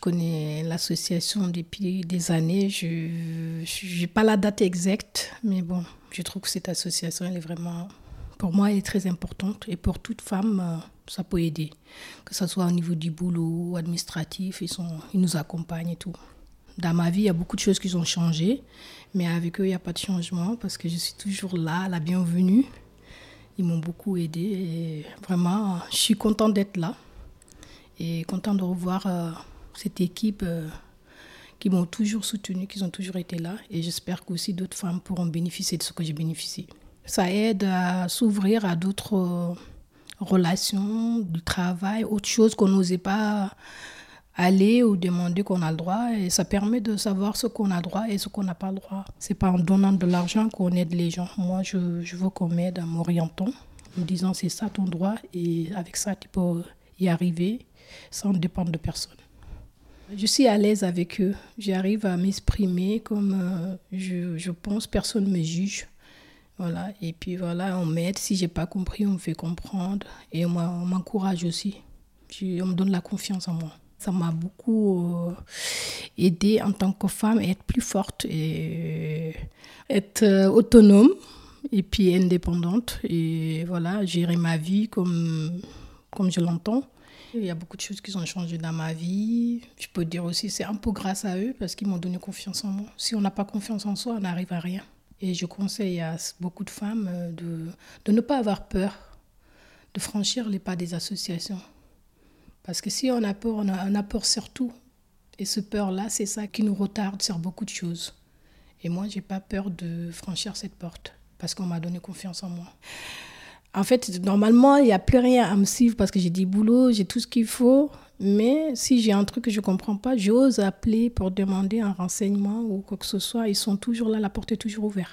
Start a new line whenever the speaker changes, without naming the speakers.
connais l'association depuis des années. Je n'ai pas la date exacte, mais bon, je trouve que cette association, elle est vraiment, pour moi, elle est très importante. Et pour toute femme, euh, ça peut aider. Que ce soit au niveau du boulot, administratif, ils, sont, ils nous accompagnent et tout. Dans ma vie, il y a beaucoup de choses qui ont changé, mais avec eux, il n'y a pas de changement parce que je suis toujours là, la bienvenue. Ils m'ont beaucoup aidé et vraiment, je suis contente d'être là et contente de revoir euh, cette équipe euh, qui m'ont toujours soutenue, qui ont toujours été là et j'espère qu'aussi d'autres femmes pourront bénéficier de ce que j'ai bénéficié. Ça aide à s'ouvrir à d'autres euh, relations, du travail, autre chose qu'on n'osait pas aller ou demander qu'on a le droit et ça permet de savoir ce qu'on a le droit et ce qu'on n'a pas le droit. C'est pas en donnant de l'argent qu'on aide les gens. Moi, je, je veux qu'on m'aide en m'orientant, en me disant c'est ça ton droit et avec ça tu peux y arriver sans dépendre de personne. Je suis à l'aise avec eux. J'arrive à m'exprimer comme euh, je, je, pense. Personne ne me juge. Voilà. Et puis voilà, on m'aide. Si j'ai pas compris, on me fait comprendre. Et on m'encourage aussi. on me donne la confiance en moi. Ça m'a beaucoup euh, aidé en tant que femme à être plus forte et être euh, autonome et puis indépendante. Et voilà, gérer ma vie comme, comme je l'entends. Il y a beaucoup de choses qui ont changé dans ma vie. Je peux dire aussi c'est un peu grâce à eux parce qu'ils m'ont donné confiance en moi. Si on n'a pas confiance en soi, on n'arrive à rien. Et je conseille à beaucoup de femmes euh, de, de ne pas avoir peur de franchir les pas des associations. Parce que si on a peur, on a, peur sur tout. Et ce peur-là, c'est ça qui nous retarde sur beaucoup de choses. Et moi, j'ai pas peur de franchir cette porte parce qu'on m'a donné confiance en moi. En fait, normalement, il n'y a plus rien à me suivre parce que j'ai dit boulot, j'ai tout ce qu'il faut. Mais si j'ai un truc que je ne comprends pas, j'ose appeler pour demander un renseignement ou quoi que ce soit. Ils sont toujours là, la porte est toujours ouverte.